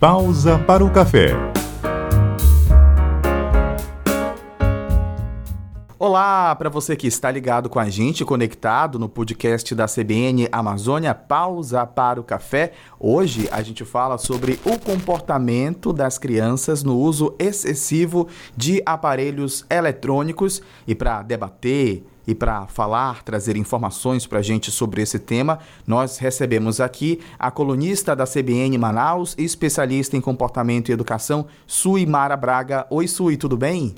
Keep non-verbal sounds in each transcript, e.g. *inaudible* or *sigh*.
Pausa para o café. Olá, para você que está ligado com a gente, conectado no podcast da CBN Amazônia, pausa para o café. Hoje a gente fala sobre o comportamento das crianças no uso excessivo de aparelhos eletrônicos e para debater e para falar, trazer informações para a gente sobre esse tema, nós recebemos aqui a colunista da CBN Manaus e especialista em comportamento e educação, Sui Mara Braga. Oi, Sui, tudo bem?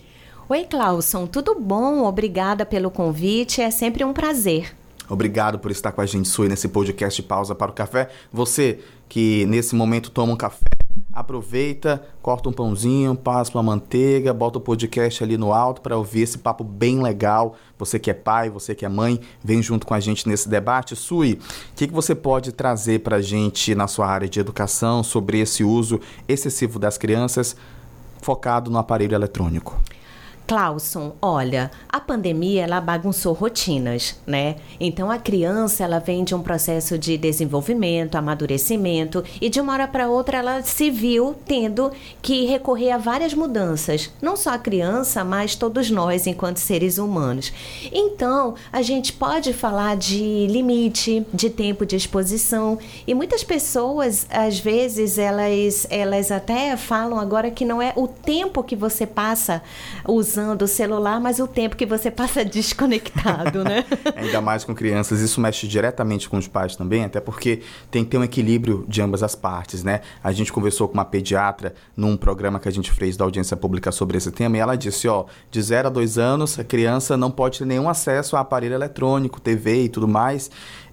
Oi, Clauson, tudo bom? Obrigada pelo convite, é sempre um prazer. Obrigado por estar com a gente, Sui, nesse podcast Pausa para o Café. Você que nesse momento toma um café, aproveita, corta um pãozinho, passa uma manteiga, bota o podcast ali no alto para ouvir esse papo bem legal. Você que é pai, você que é mãe, vem junto com a gente nesse debate. Sui, o que, que você pode trazer para a gente na sua área de educação sobre esse uso excessivo das crianças focado no aparelho eletrônico? Clauson, olha, a pandemia ela bagunçou rotinas, né? Então a criança ela vem de um processo de desenvolvimento, amadurecimento e de uma hora para outra ela se viu tendo que recorrer a várias mudanças, não só a criança, mas todos nós enquanto seres humanos. Então a gente pode falar de limite, de tempo de exposição e muitas pessoas às vezes elas elas até falam agora que não é o tempo que você passa usando usando o celular, mas o tempo que você passa *laughs* desconectado, né? *laughs* Ainda mais com crianças, isso mexe diretamente com os pais também, até porque tem que ter um equilíbrio de ambas as partes, né? A gente conversou com uma pediatra num programa que a gente fez da audiência pública sobre esse tema e ela disse, ó, de 0 a 2 anos, a criança não pode ter nenhum acesso a aparelho eletrônico, TV e tudo mais.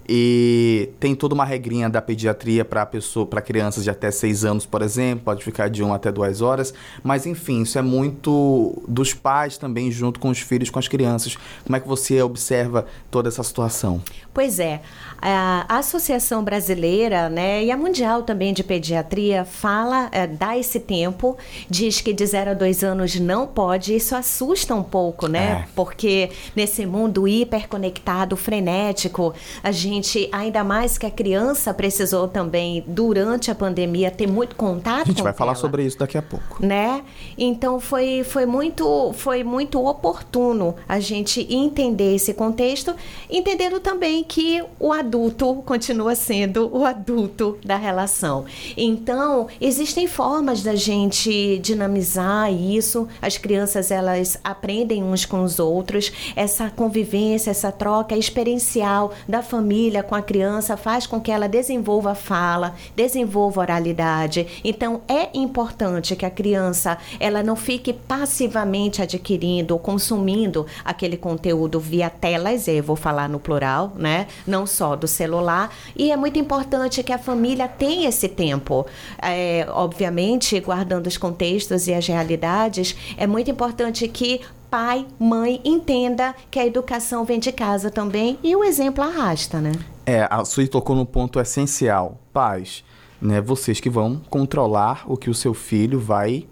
E tem toda uma regrinha da pediatria para pessoa, para crianças de até 6 anos, por exemplo, pode ficar de 1 até 2 horas, mas enfim, isso é muito dos pais também junto com os filhos, com as crianças. Como é que você observa toda essa situação? Pois é, a Associação Brasileira, né, e a Mundial também de Pediatria fala, é, dá esse tempo, diz que de 0 a 2 anos não pode, isso assusta um pouco, né? É. Porque nesse mundo hiperconectado, frenético, a gente gente, ainda mais que a criança precisou também, durante a pandemia, ter muito contato. A gente vai falar sobre isso daqui a pouco. Né? Então foi, foi, muito, foi muito oportuno a gente entender esse contexto, entendendo também que o adulto continua sendo o adulto da relação. Então, existem formas da gente dinamizar isso. As crianças, elas aprendem uns com os outros. Essa convivência, essa troca experiencial da família família com a criança faz com que ela desenvolva fala, desenvolva oralidade. Então é importante que a criança ela não fique passivamente adquirindo ou consumindo aquele conteúdo via telas, eu vou falar no plural, né? Não só do celular. E é muito importante que a família tenha esse tempo. É, obviamente, guardando os contextos e as realidades, é muito importante que pai, mãe entenda que a educação vem de casa também e o exemplo arrasta, né? É, a Sui tocou no ponto essencial. Pais, né, vocês que vão controlar o que o seu filho vai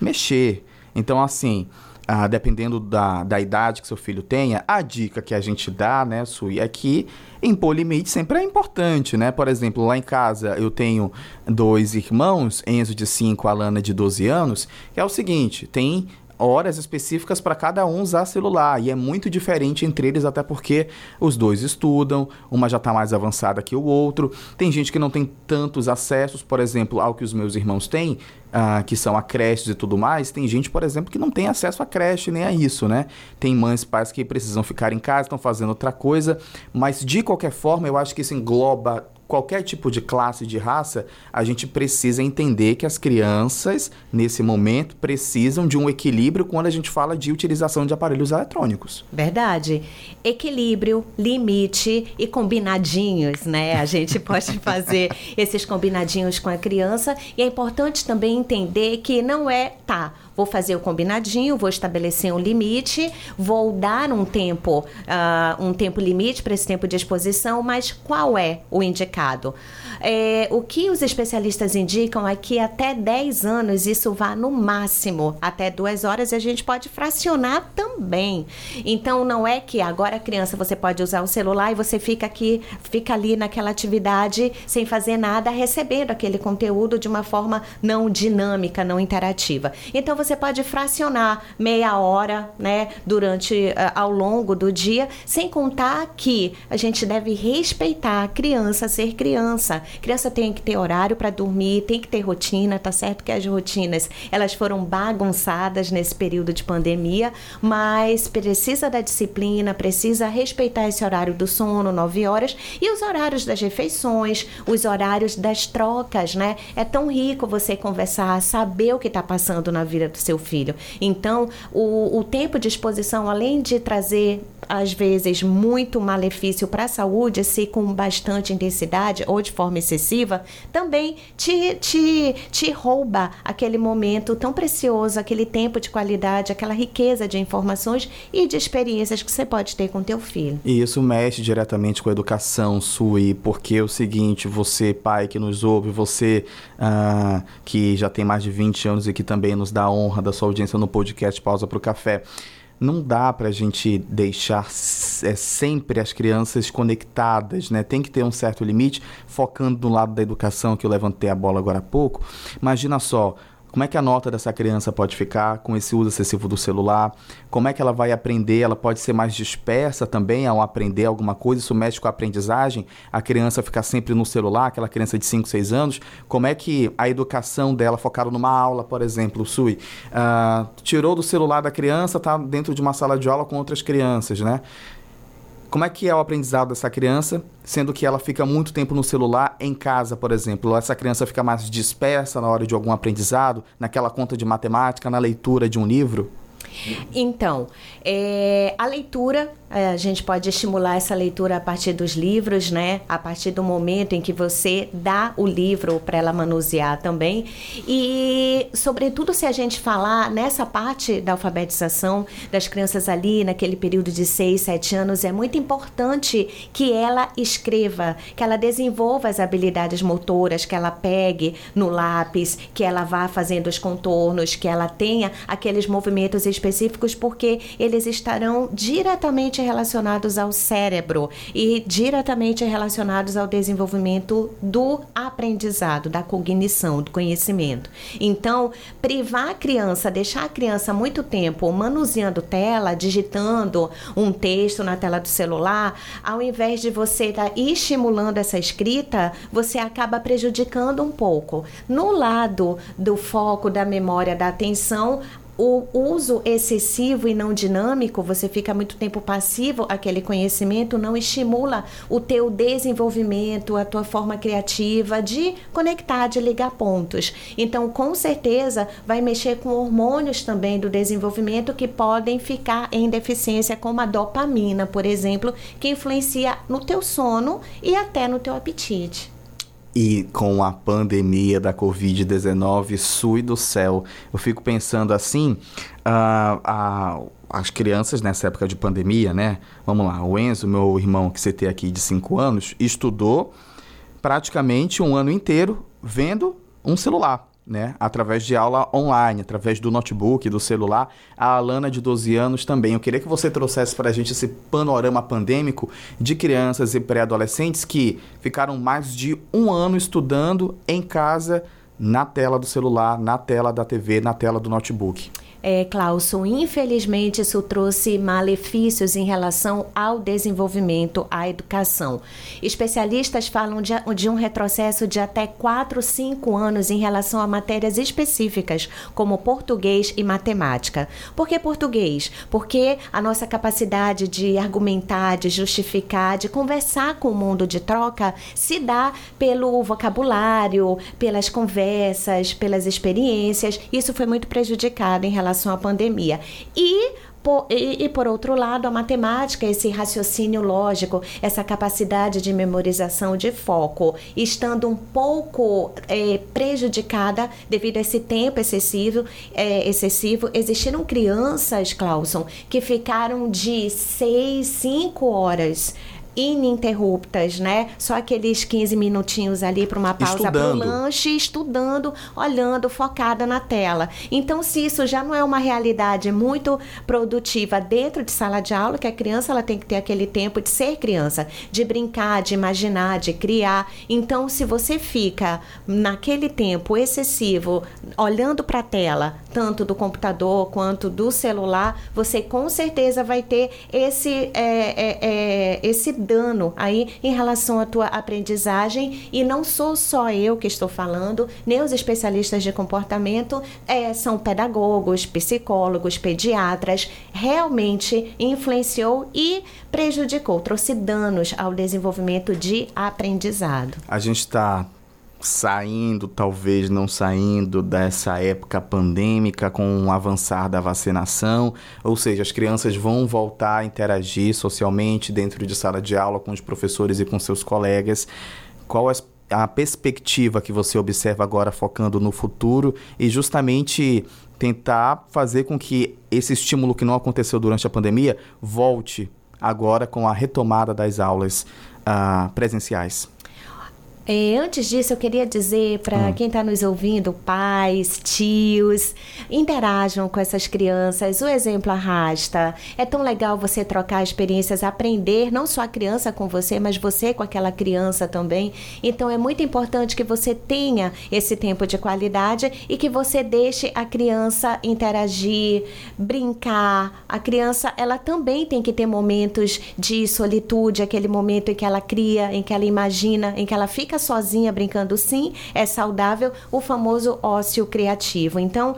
mexer. Então, assim, ah, dependendo da, da idade que seu filho tenha, a dica que a gente dá, né, Sui, é que impor limite sempre é importante, né? Por exemplo, lá em casa eu tenho dois irmãos, Enzo de 5, Alana de 12 anos, que é o seguinte, tem horas específicas para cada um usar celular. E é muito diferente entre eles, até porque os dois estudam, uma já está mais avançada que o outro. Tem gente que não tem tantos acessos, por exemplo, ao que os meus irmãos têm, uh, que são a creches e tudo mais. Tem gente, por exemplo, que não tem acesso a creche nem a isso, né? Tem mães, pais que precisam ficar em casa, estão fazendo outra coisa. Mas de qualquer forma, eu acho que isso engloba qualquer tipo de classe de raça, a gente precisa entender que as crianças, nesse momento, precisam de um equilíbrio quando a gente fala de utilização de aparelhos eletrônicos. Verdade. Equilíbrio, limite e combinadinhos, né? A gente *laughs* pode fazer esses combinadinhos com a criança e é importante também entender que não é, tá, vou fazer o combinadinho, vou estabelecer um limite, vou dar um tempo, uh, um tempo limite para esse tempo de exposição, mas qual é o indicado? É, o que os especialistas indicam é que até 10 anos isso vá no máximo até duas horas a gente pode fracionar também. Então não é que agora criança você pode usar o celular e você fica aqui, fica ali naquela atividade sem fazer nada, recebendo aquele conteúdo de uma forma não dinâmica, não interativa. Então você pode fracionar meia hora, né, durante uh, ao longo do dia, sem contar que a gente deve respeitar a criança ser criança. Criança tem que ter horário para dormir, tem que ter rotina, tá certo que as rotinas, elas foram bagunçadas nesse período de pandemia, mas precisa da disciplina, precisa respeitar esse horário do sono, 9 horas, e os horários das refeições, os horários das trocas, né? É tão rico você conversar, saber o que está passando na vida do seu filho. Então, o, o tempo de exposição, além de trazer, às vezes, muito malefício para a saúde, se com bastante intensidade ou de forma excessiva, também te, te, te rouba aquele momento tão precioso, aquele tempo de qualidade, aquela riqueza de informações e de experiências que você pode ter com teu filho. E isso mexe diretamente com a educação, Sui, porque é o seguinte, você, pai que nos ouve, você uh, que já tem mais de 20 anos e que também nos dá a honra da sua audiência no podcast Pausa para o Café, não dá para a gente deixar é, sempre as crianças conectadas, né? Tem que ter um certo limite, focando no lado da educação, que eu levantei a bola agora há pouco. Imagina só, como é que a nota dessa criança pode ficar com esse uso excessivo do celular? Como é que ela vai aprender? Ela pode ser mais dispersa também ao aprender alguma coisa? Isso mexe com a aprendizagem? A criança ficar sempre no celular, aquela criança de 5, 6 anos? Como é que a educação dela, focada numa aula, por exemplo, Sui, uh, tirou do celular da criança, está dentro de uma sala de aula com outras crianças, né? Como é que é o aprendizado dessa criança, sendo que ela fica muito tempo no celular em casa, por exemplo? Essa criança fica mais dispersa na hora de algum aprendizado, naquela conta de matemática, na leitura de um livro? Então, é, a leitura, é, a gente pode estimular essa leitura a partir dos livros, né? A partir do momento em que você dá o livro para ela manusear também. E, sobretudo, se a gente falar nessa parte da alfabetização das crianças ali, naquele período de 6, 7 anos, é muito importante que ela escreva, que ela desenvolva as habilidades motoras, que ela pegue no lápis, que ela vá fazendo os contornos, que ela tenha aqueles movimentos específicos porque eles estarão diretamente relacionados ao cérebro e diretamente relacionados ao desenvolvimento do aprendizado, da cognição, do conhecimento. Então, privar a criança, deixar a criança muito tempo manuseando tela, digitando um texto na tela do celular, ao invés de você estar tá estimulando essa escrita, você acaba prejudicando um pouco. No lado do foco, da memória, da atenção, o uso excessivo e não dinâmico, você fica muito tempo passivo, aquele conhecimento não estimula o teu desenvolvimento, a tua forma criativa de conectar, de ligar pontos. Então, com certeza, vai mexer com hormônios também do desenvolvimento que podem ficar em deficiência, como a dopamina, por exemplo, que influencia no teu sono e até no teu apetite. E com a pandemia da Covid-19, sui do céu. Eu fico pensando assim, uh, uh, as crianças nessa época de pandemia, né? Vamos lá, o Enzo, meu irmão que você tem aqui de 5 anos, estudou praticamente um ano inteiro vendo um celular né? Através de aula online, através do notebook, do celular. A Alana, de 12 anos, também. Eu queria que você trouxesse para a gente esse panorama pandêmico de crianças e pré-adolescentes que ficaram mais de um ano estudando em casa, na tela do celular, na tela da TV, na tela do notebook é, Clauson, infelizmente isso trouxe malefícios em relação ao desenvolvimento, à educação. Especialistas falam de, de um retrocesso de até 4, 5 anos em relação a matérias específicas, como português e matemática. Por que português? Porque a nossa capacidade de argumentar, de justificar, de conversar com o mundo de troca se dá pelo vocabulário, pelas conversas, pelas experiências. Isso foi muito prejudicado em relação relação à pandemia. E Por, e, e, por outro lado, a matemática, esse raciocínio lógico, essa capacidade de memorização de foco, estando um pouco é, prejudicada devido a esse tempo excessivo, é, excessivo, existiram crianças, Clauson, que ficaram de seis, cinco horas ininterruptas, né? Só aqueles 15 minutinhos ali para uma pausa para o lanche, estudando, olhando, focada na tela. Então, se isso já não é uma realidade muito produtiva dentro de sala de aula, que a criança ela tem que ter aquele tempo de ser criança, de brincar, de imaginar, de criar. Então, se você fica naquele tempo excessivo olhando para a tela, tanto do computador quanto do celular, você com certeza vai ter esse é, é, é, esse dano aí em relação à tua aprendizagem e não sou só eu que estou falando, nem os especialistas de comportamento, é, são pedagogos, psicólogos, pediatras, realmente influenciou e prejudicou, trouxe danos ao desenvolvimento de aprendizado. A gente está saindo, talvez não saindo dessa época pandêmica com o avançar da vacinação, ou seja, as crianças vão voltar a interagir socialmente dentro de sala de aula com os professores e com seus colegas. Qual é a perspectiva que você observa agora focando no futuro e justamente tentar fazer com que esse estímulo que não aconteceu durante a pandemia volte agora com a retomada das aulas uh, presenciais? É, antes disso, eu queria dizer para hum. quem está nos ouvindo, pais, tios, interajam com essas crianças. O exemplo arrasta. É tão legal você trocar experiências, aprender, não só a criança com você, mas você com aquela criança também. Então, é muito importante que você tenha esse tempo de qualidade e que você deixe a criança interagir, brincar. A criança, ela também tem que ter momentos de solitude, aquele momento em que ela cria, em que ela imagina, em que ela fica sozinha brincando sim, é saudável, o famoso ócio criativo. Então,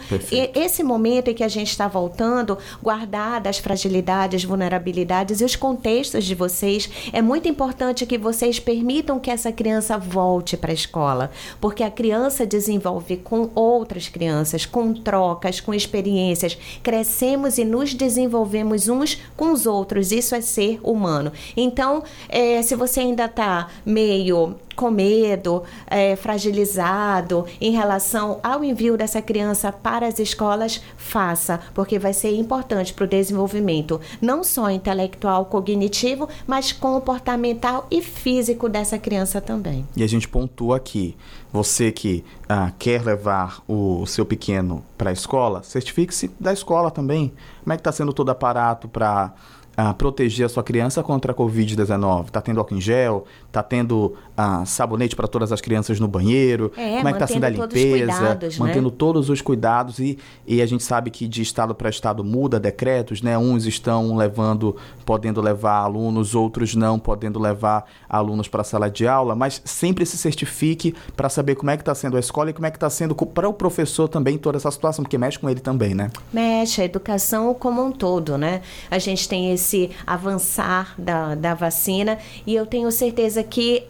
esse momento em que a gente está voltando, guardar as fragilidades, vulnerabilidades e os contextos de vocês, é muito importante que vocês permitam que essa criança volte para a escola, porque a criança desenvolve com outras crianças, com trocas, com experiências, crescemos e nos desenvolvemos uns com os outros. Isso é ser humano. Então, é, se você ainda está meio com medo, é, fragilizado em relação ao envio dessa criança para as escolas, faça, porque vai ser importante para o desenvolvimento não só intelectual, cognitivo, mas comportamental e físico dessa criança também. E a gente pontua aqui, você que ah, quer levar o seu pequeno para a escola, certifique-se da escola também. Como é que está sendo todo aparato para a proteger a sua criança contra a Covid-19? Está tendo álcool em gel? Está tendo ah, sabonete para todas as crianças no banheiro? É, Como é que está sendo a limpeza? Cuidados, né? mantendo né? todos os cuidados. E, e a gente sabe que de estado para estado muda decretos, né? Uns estão levando, podendo levar alunos, outros não, podendo levar alunos para a sala de aula. Mas sempre se certifique para saber como é que está sendo a escola e como é que está sendo para o professor também toda essa situação, porque mexe com ele também, né? Mexe, a educação como um todo, né? A gente tem esse esse avançar da, da vacina e eu tenho certeza que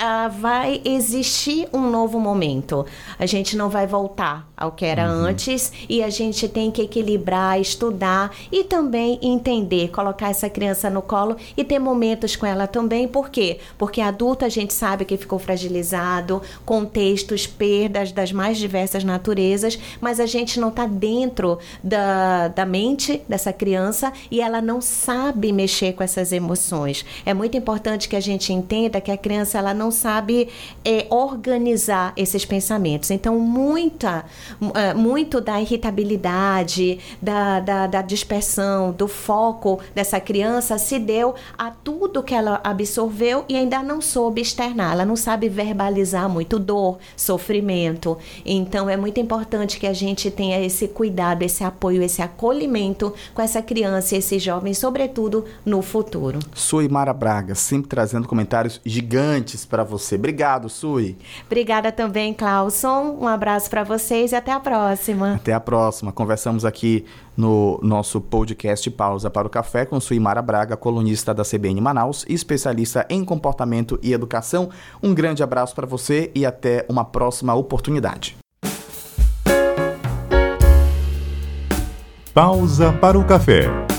uh, vai existir um novo momento. A gente não vai voltar ao que era uhum. antes e a gente tem que equilibrar, estudar e também entender, colocar essa criança no colo e ter momentos com ela também. Por quê? Porque adulto a gente sabe que ficou fragilizado, contextos, perdas das mais diversas naturezas, mas a gente não está dentro da, da mente dessa criança e ela não sabe mexer com essas emoções. É muito importante que a gente entenda que a criança ela não sabe é, organizar esses pensamentos. Então, muita muito da irritabilidade, da, da, da, dispersão, do foco dessa criança se deu a tudo que ela absorveu e ainda não soube externar. Ela não sabe verbalizar muito dor, sofrimento. Então é muito importante que a gente tenha esse cuidado, esse apoio, esse acolhimento com essa criança e esse jovem, sobretudo no futuro. Sui Mara Braga, sempre trazendo comentários gigantes para você. Obrigado, Sui. Obrigada também, Clauson. Um abraço para vocês até a próxima. Até a próxima. Conversamos aqui no nosso podcast Pausa para o Café com Suimara Braga, colunista da CBN Manaus e especialista em comportamento e educação. Um grande abraço para você e até uma próxima oportunidade. Pausa para o café.